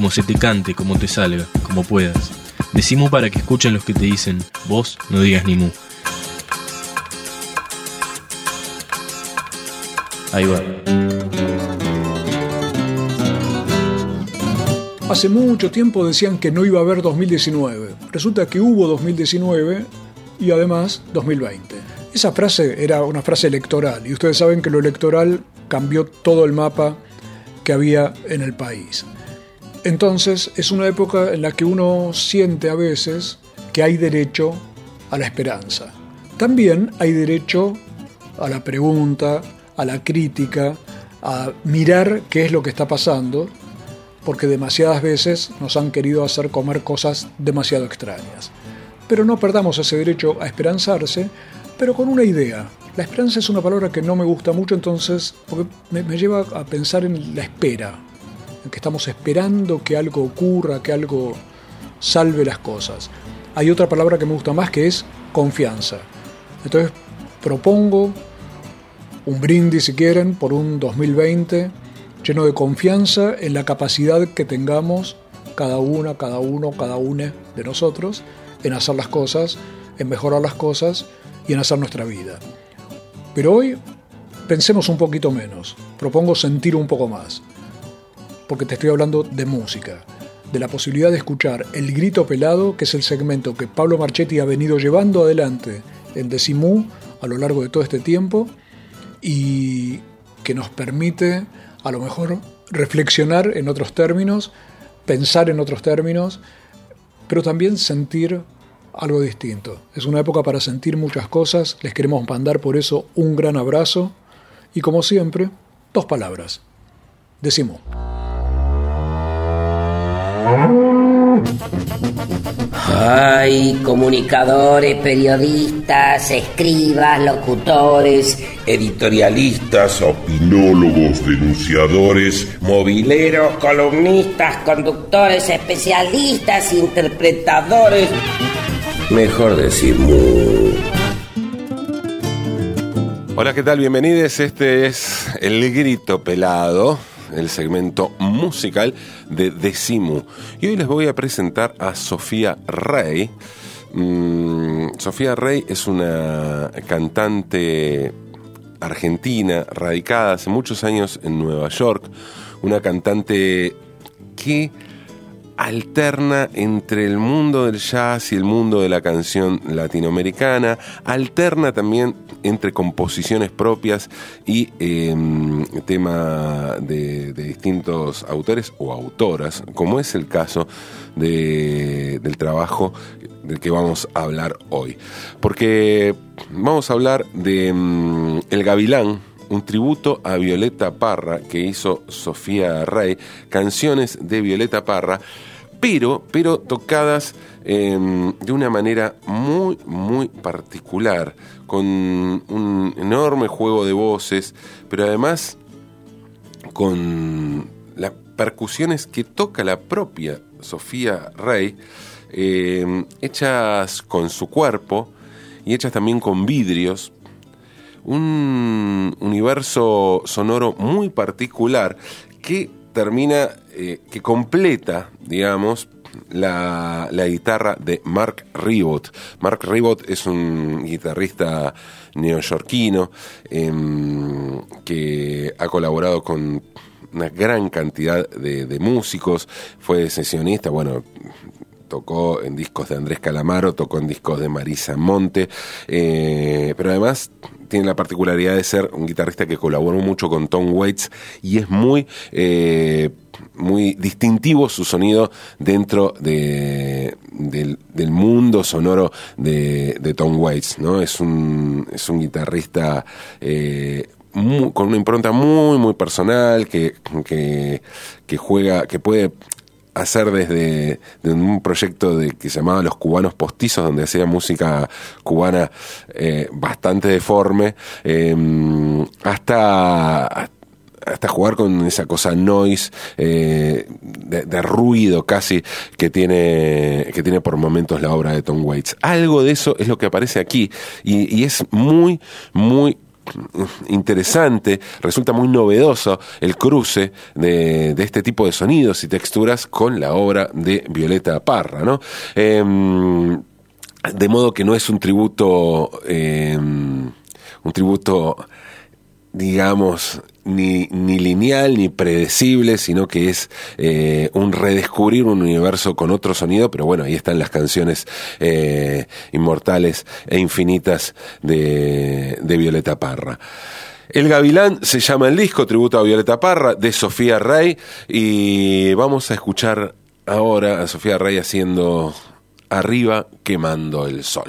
como se te cante, como te salga, como puedas. Decimos para que escuchen los que te dicen, vos no digas ni mu. Ahí va. Hace mucho tiempo decían que no iba a haber 2019. Resulta que hubo 2019 y además 2020. Esa frase era una frase electoral y ustedes saben que lo electoral cambió todo el mapa que había en el país. Entonces es una época en la que uno siente a veces que hay derecho a la esperanza. También hay derecho a la pregunta, a la crítica, a mirar qué es lo que está pasando, porque demasiadas veces nos han querido hacer comer cosas demasiado extrañas. Pero no perdamos ese derecho a esperanzarse, pero con una idea. La esperanza es una palabra que no me gusta mucho, entonces, porque me, me lleva a pensar en la espera, en que estamos esperando que algo ocurra, que algo salve las cosas. Hay otra palabra que me gusta más que es confianza. Entonces propongo un brindis si quieren por un 2020 lleno de confianza en la capacidad que tengamos cada una, cada uno, cada una de nosotros en hacer las cosas, en mejorar las cosas y en hacer nuestra vida. Pero hoy pensemos un poquito menos, propongo sentir un poco más, porque te estoy hablando de música, de la posibilidad de escuchar El Grito Pelado, que es el segmento que Pablo Marchetti ha venido llevando adelante en Decimú a lo largo de todo este tiempo, y que nos permite a lo mejor reflexionar en otros términos, pensar en otros términos, pero también sentir algo distinto. Es una época para sentir muchas cosas, les queremos mandar por eso un gran abrazo y como siempre, dos palabras. Decimos. Ay, comunicadores, periodistas, escribas, locutores, editorialistas, opinólogos, denunciadores, mobileros, columnistas, conductores, especialistas, interpretadores. Mejor decir mu. Hola, ¿qué tal? Bienvenidos. Este es El Grito Pelado el segmento musical de Decimu. Y hoy les voy a presentar a Sofía Rey. Mm, Sofía Rey es una cantante argentina, radicada hace muchos años en Nueva York, una cantante que alterna entre el mundo del jazz y el mundo de la canción latinoamericana, alterna también entre composiciones propias y em, tema de, distintos autores o autoras, como es el caso del trabajo del que vamos a hablar hoy. Porque vamos a hablar de em, El Gavilán, un tributo a Violeta Parra que hizo Sofía Rey, canciones de Violeta Parra, pero, pero tocadas em, de una manera muy, muy particular, con un enorme juego de voces, pero además con las percusiones que toca la propia Sofía Rey, em, hechas con su cuerpo y hechas también con vidrios, un universo sonoro muy particular que termina, eh, que completa, digamos, la, guitarra de Mark Ribot. Mark Ribot es un guitarrista neoyorquino em, que ha colaborado con una gran cantidad de, músicos, fue sesionista, bueno, tocó en discos de Andrés Calamaro, tocó en discos de Marisa Monte, eh, pero además tiene la particularidad de ser un guitarrista que colaboró mucho con Tom Waits y es muy, eh, muy distintivo su sonido dentro de, del, mundo sonoro de, Tom Waits. ¿no? Es, un, es un guitarrista eh, con una impronta muy, muy personal que, que juega, que puede hacer desde de un proyecto de, que se llamaba Los Cubanos Postizos, donde hacía música cubana eh, bastante deforme, em, hasta, hasta jugar con esa cosa noise, eh, de, ruido casi, que tiene, que tiene por momentos la obra de Tom Waits. Algo de eso es lo que aparece aquí, y es muy, muy interesante, resulta muy novedoso el cruce de, este tipo de sonidos y texturas con la obra de Violeta Parra, ¿no? Em, de modo que no es un tributo, em, un tributo, digamos, ni, ni lineal ni predecible, sino que es eh, un redescubrir un universo con otro sonido, pero bueno, ahí están las canciones eh, inmortales e infinitas de, de Violeta Parra. El Gavilán se llama el disco, tributo a Violeta Parra, de Sofía Rey, y vamos a escuchar ahora a Sofía Rey haciendo Arriba quemando el sol.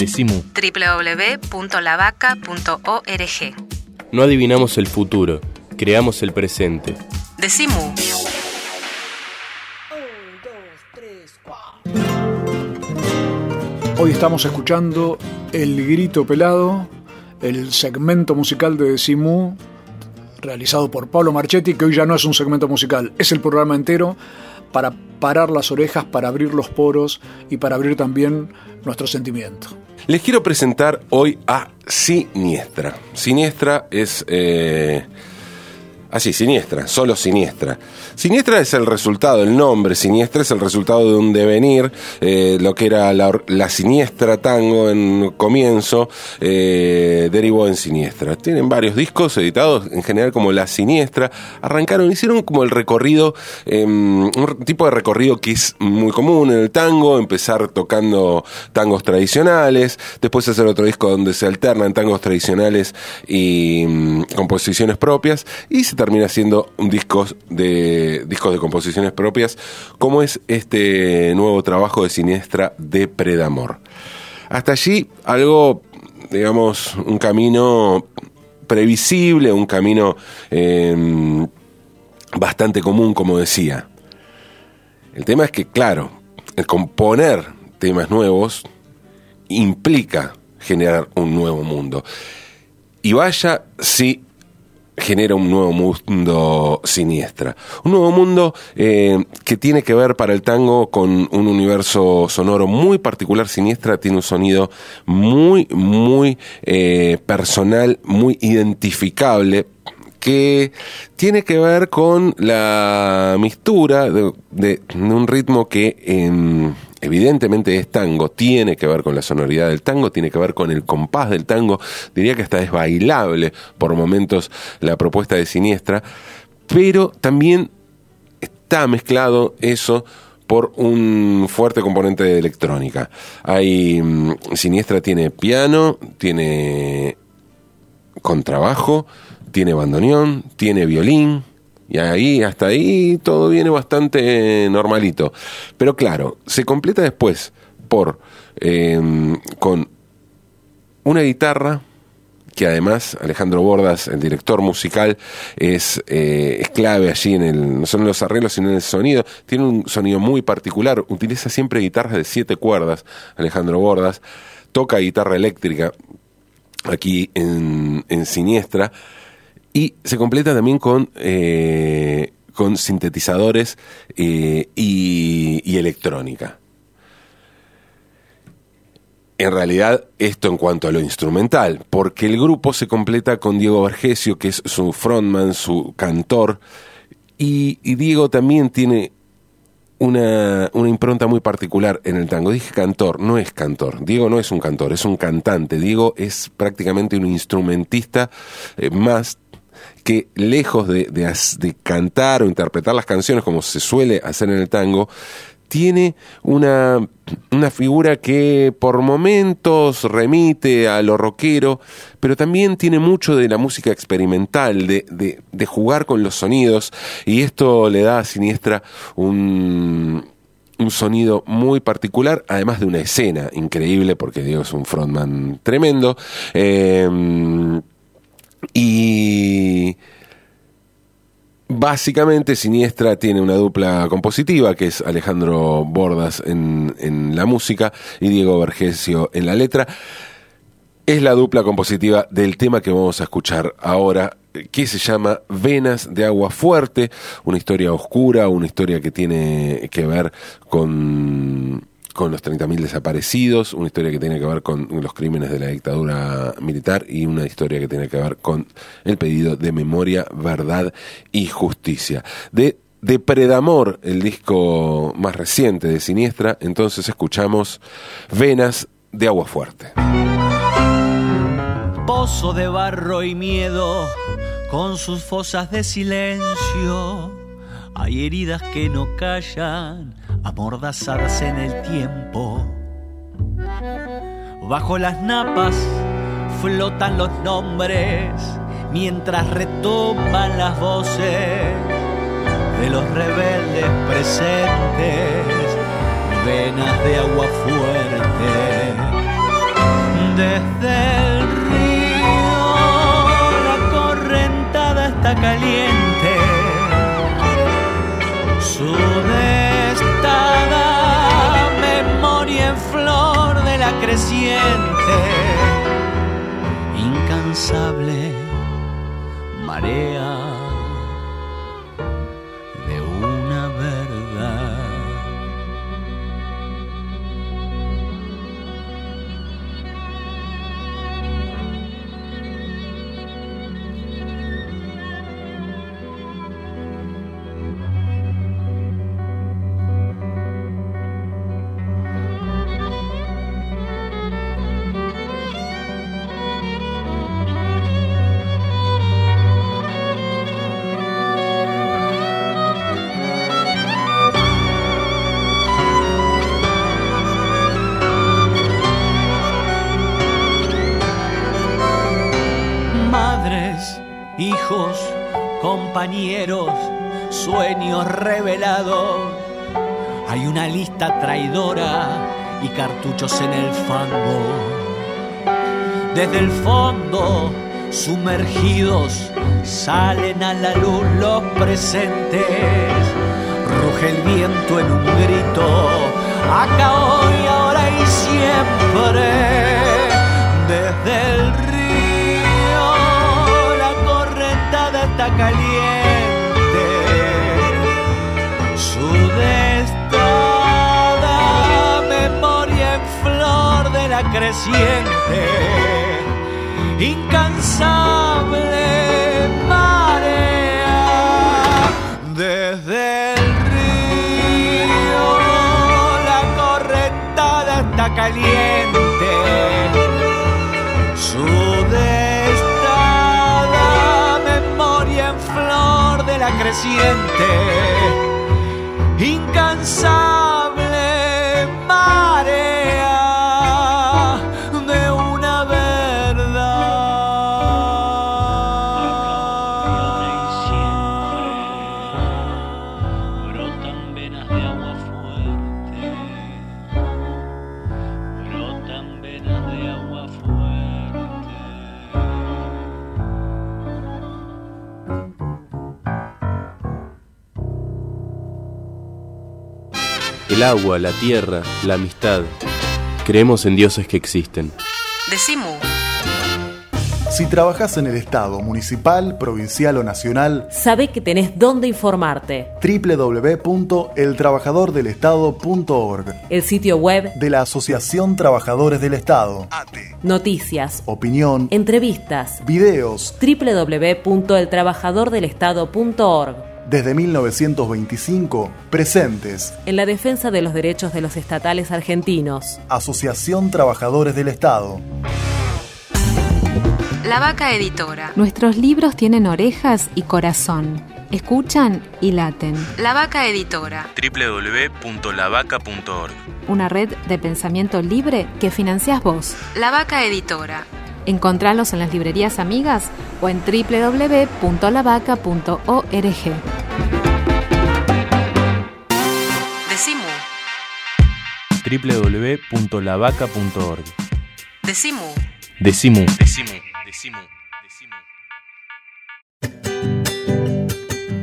Decimu. www.lavaca.org. No adivinamos el futuro, creamos el presente. Decimu. Hoy estamos escuchando El Grito Pelado, el segmento musical de Decimu, realizado por Pablo Marchetti, que hoy ya no es un segmento musical, es el programa entero para parar las orejas, para abrir los poros y para abrir también nuestro sentimiento. Les quiero presentar hoy a Siniestra. Siniestra es... Eh, así, Siniestra, solo Siniestra. Siniestra es el resultado, el nombre Siniestra es el resultado de un devenir, eh, lo que era la, Siniestra Tango en comienzo, eh, derivó en Siniestra. Tienen varios discos editados en general como La Siniestra, arrancaron, hicieron como el recorrido, em, un tipo de recorrido que es muy común en el tango, empezar tocando tangos tradicionales, después hacer otro disco donde se alternan tangos tradicionales y mm, composiciones propias, y se termina haciendo un disco de discos de composiciones propias, como es este nuevo trabajo de Siniestra de Predamor. Hasta allí algo, digamos, un camino previsible, un camino em, bastante común, como decía. El tema es que, claro, el componer temas nuevos implica generar un nuevo mundo. Y vaya si genera un nuevo mundo siniestra. Un nuevo mundo eh, que tiene que ver para el tango con un universo sonoro muy particular. Siniestra tiene un sonido muy, muy eh, personal, muy identificable que tiene que ver con la mistura de, un ritmo que en evidentemente es tango, tiene que ver con la sonoridad del tango, tiene que ver con el compás del tango, diría que hasta es bailable por momentos la propuesta de Siniestra, pero también está mezclado eso por un fuerte componente de electrónica. Hay mm, Siniestra tiene piano, tiene contrabajo, tiene bandoneón, tiene violín, y ahí, hasta ahí, todo viene bastante normalito. Pero claro, se completa después por em, con una guitarra que además Alejandro Bordas, el director musical, es, eh, es clave allí en el, no solo en los arreglos, sino en el sonido. Tiene un sonido muy particular, utiliza siempre guitarras de siete cuerdas, Alejandro Bordas, toca guitarra eléctrica aquí en, en Siniestra y se completa también con, eh, con sintetizadores eh, y, electrónica. En realidad, esto en cuanto a lo instrumental, porque el grupo se completa con Diego Vergesio, que es su frontman, su cantor, y, Diego también tiene una, una, impronta muy particular en el tango. Dije cantor, no es cantor. Diego no es un cantor, es un cantante. Diego es prácticamente un instrumentista eh, más que lejos de, cantar o interpretar las canciones como se suele hacer en el tango, tiene una, una, figura que por momentos remite a lo rockero, pero también tiene mucho de la música experimental, de, de, de jugar con los sonidos, y esto le da a Siniestra un, un sonido muy particular, además de una escena increíble, porque Diego es un frontman tremendo. Eh, y básicamente Siniestra tiene una dupla compositiva, que es Alejandro Bordas en, en la música y Diego Vergesio en la letra. Es la dupla compositiva del tema que vamos a escuchar ahora, que se llama Venas de Agua Fuerte, una historia oscura, una historia que tiene que ver con con los 30.000 desaparecidos, una historia que tiene que ver con los crímenes de la dictadura militar y una historia que tiene que ver con el pedido de memoria, verdad y justicia. De Depredamor, el disco más reciente de Siniestra, entonces escuchamos Venas de Agua Fuerte. Pozo de barro y miedo, con sus fosas de silencio, hay heridas que no callan amordazadas en el tiempo. Bajo las napas flotan los nombres mientras retoman las voces de los rebeldes presentes, venas de agua fuerte. Desde el río la correntada está caliente. Incansable compañeros, sueños revelados. Hay una lista traidora y cartuchos en el fango. Desde el fondo, sumergidos, salen a la luz los presentes. Ruge el viento en un grito, acá hoy, ahora y siempre. Desde el caliente. Su destada memoria en flor de la creciente, incansable marea. Desde el río, la correntada está caliente. Su destada de la creciente, incansable El agua, la tierra, la amistad. Creemos en dioses que existen. Decimu. Si trabajas en el Estado, municipal, provincial o nacional, Sabe que tenés dónde informarte. www.eltrabajadordelestado.org El sitio web, de la Asociación Trabajadores del Estado. noticias, Opinión, entrevistas. videos, www.eltrabajadordelestado.org desde 1925, presentes. En la defensa de los derechos de los estatales argentinos. Asociación Trabajadores del Estado. La Vaca Editora. Nuestros libros tienen orejas y corazón. Escuchan y laten. La Vaca Editora. www.lavaca.org Una red de pensamiento libre que financias vos. La Vaca Editora. Encontralos en las librerías amigas o en www.lavaca.org. Decimu. www.lavaca.org Decimu. Decimu. Decimu. Decimu.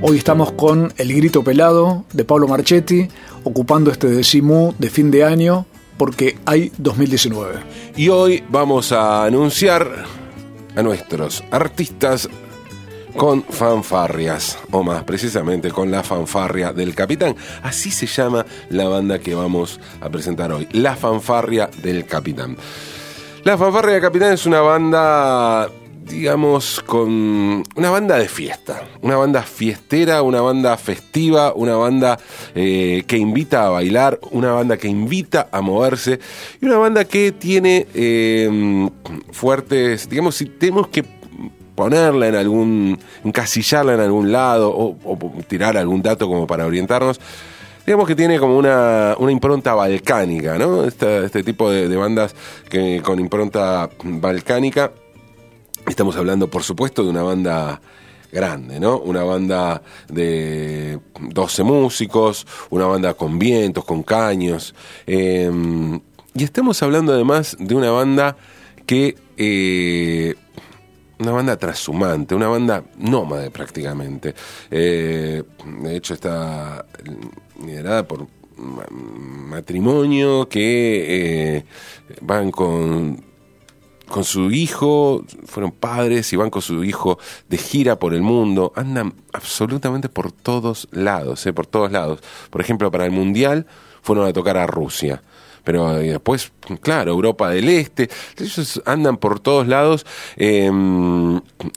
Hoy estamos con El Grito Pelado de Pablo Marchetti, ocupando este decimú de fin de año porque hay 2019. Y hoy vamos a anunciar a nuestros artistas con fanfarrias, o más precisamente con la fanfarria del capitán. Así se llama la banda que vamos a presentar hoy, la fanfarria del capitán. La fanfarria del capitán es una banda, digamos, con una banda de fiesta, una banda fiestera, una banda festiva, una banda eh, que invita a bailar, una banda que invita a moverse y una banda que tiene eh, fuertes, digamos, si tenemos que ponerla en algún, encasillarla en algún lado o, o tirar algún dato como para orientarnos. Digamos que tiene como una, una impronta balcánica, ¿no? Este, este tipo de, de bandas que con impronta balcánica. Estamos hablando, por supuesto, de una banda grande, ¿no? Una banda de 12 músicos, una banda con vientos, con caños. eh, y estamos hablando además de una banda que eh, una banda trashumante, una banda nómade prácticamente. Eh, de hecho está liderada por ma- matrimonio que eh, van con con su hijo, fueron padres y van con su hijo de gira por el mundo, andan absolutamente por todos lados, ¿eh? por todos lados. Por ejemplo, para el Mundial fueron a tocar a Rusia. Pero eh, después, claro, Europa del Este, ellos andan por todos lados. eh,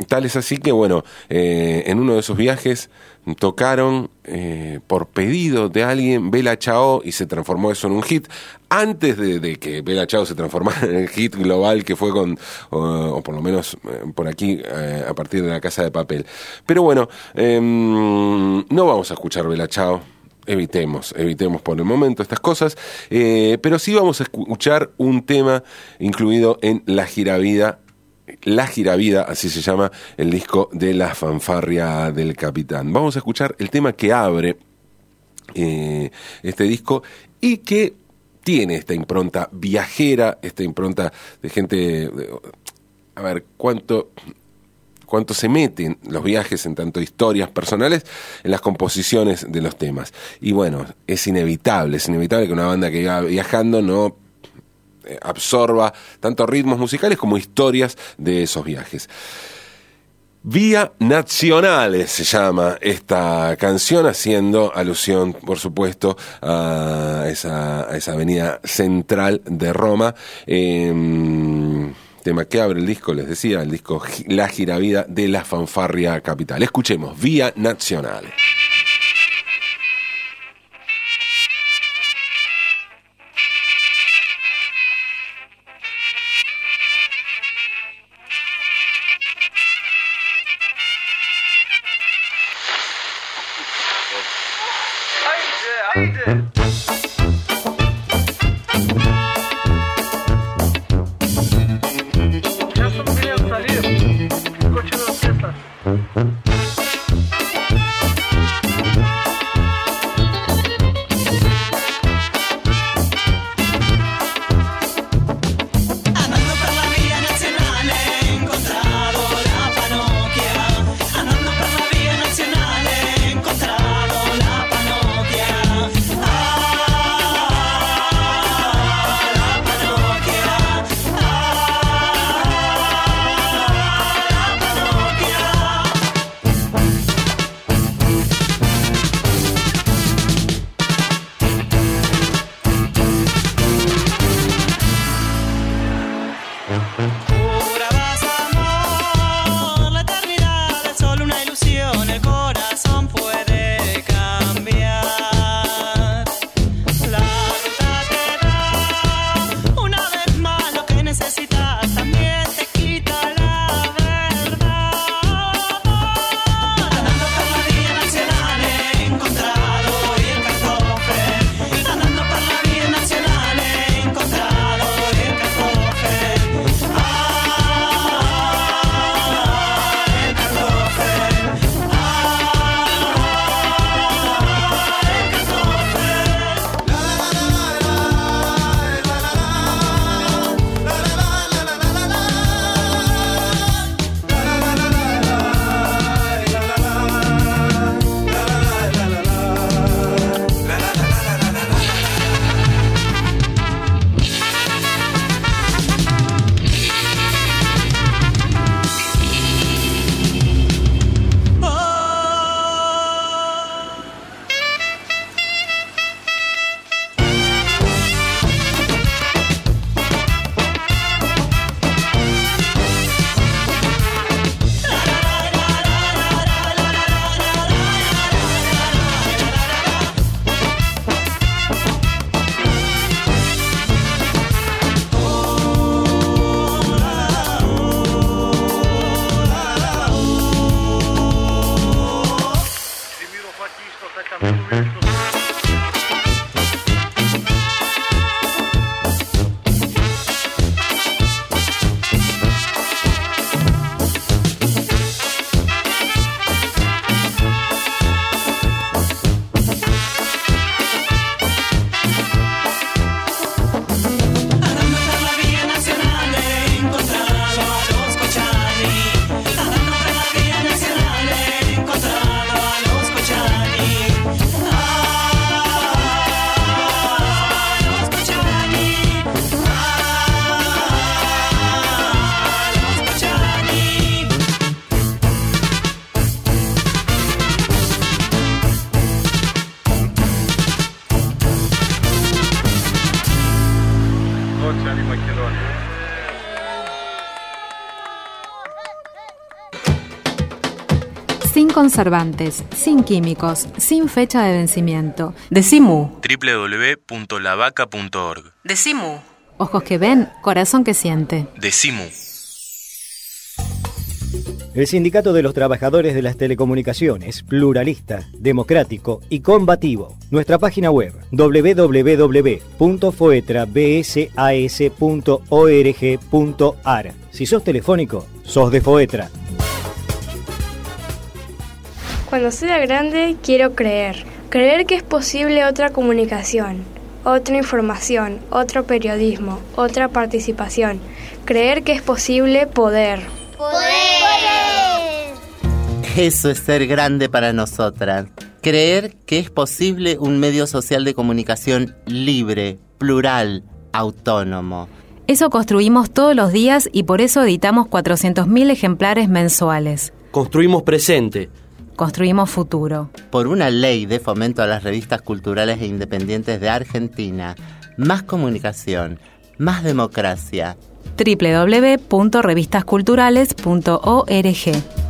tal es así que, bueno, eh, en uno de esos viajes tocaron eh, por pedido de alguien Bella Chao y se transformó eso en un hit. Antes de, que Bella Chao se transformara en el hit global que fue con, o, por lo menos eh, por aquí eh, a partir de la casa de papel. Pero bueno, em, no vamos a escuchar Bella Chao. Evitemos, evitemos por el momento estas cosas, eh, pero sí vamos a escuchar un tema incluido en La Giravida la Giravida, así se llama el disco de la fanfarria del capitán. Vamos a escuchar el tema que abre eh, este disco y que tiene esta impronta viajera, esta impronta de gente... de- a ver, ¿cuánto, cuánto se meten los viajes en tanto historias personales en las composiciones de los temas. Y bueno, es inevitable, es inevitable que una banda que va viajando no eh, absorba tanto ritmos musicales como historias de esos viajes. Vía Nacionales se llama esta canción, haciendo alusión, por supuesto, a esa, avenida central de Roma. Em, tema que abre el disco, les decía, el disco La Giravida de la Fanfarria Capital. Escuchemos, Vía Nacionales. Sin conservantes, sin químicos, sin fecha de vencimiento. Decimu. www.lavaca.org. Decimu. Ojos que ven, corazón que siente. Decimu. El Sindicato de los Trabajadores de las Telecomunicaciones, pluralista, democrático y combativo. Nuestra página web www.foetrabsas.org.ar. Si sos telefónico, sos de Foetra. Cuando sea grande quiero creer. Creer que es posible otra comunicación, otra información, otro periodismo, otra participación. Creer que es posible poder. Eso es ser grande para nosotras. Creer que es posible un medio social de comunicación libre, plural, autónomo. Eso construimos todos los días y por eso editamos 400.000 ejemplares mensuales. Construimos presente. Construimos futuro. Por una ley de fomento a las revistas culturales e independientes de Argentina. Más comunicación, más democracia. www.revistasculturales.org.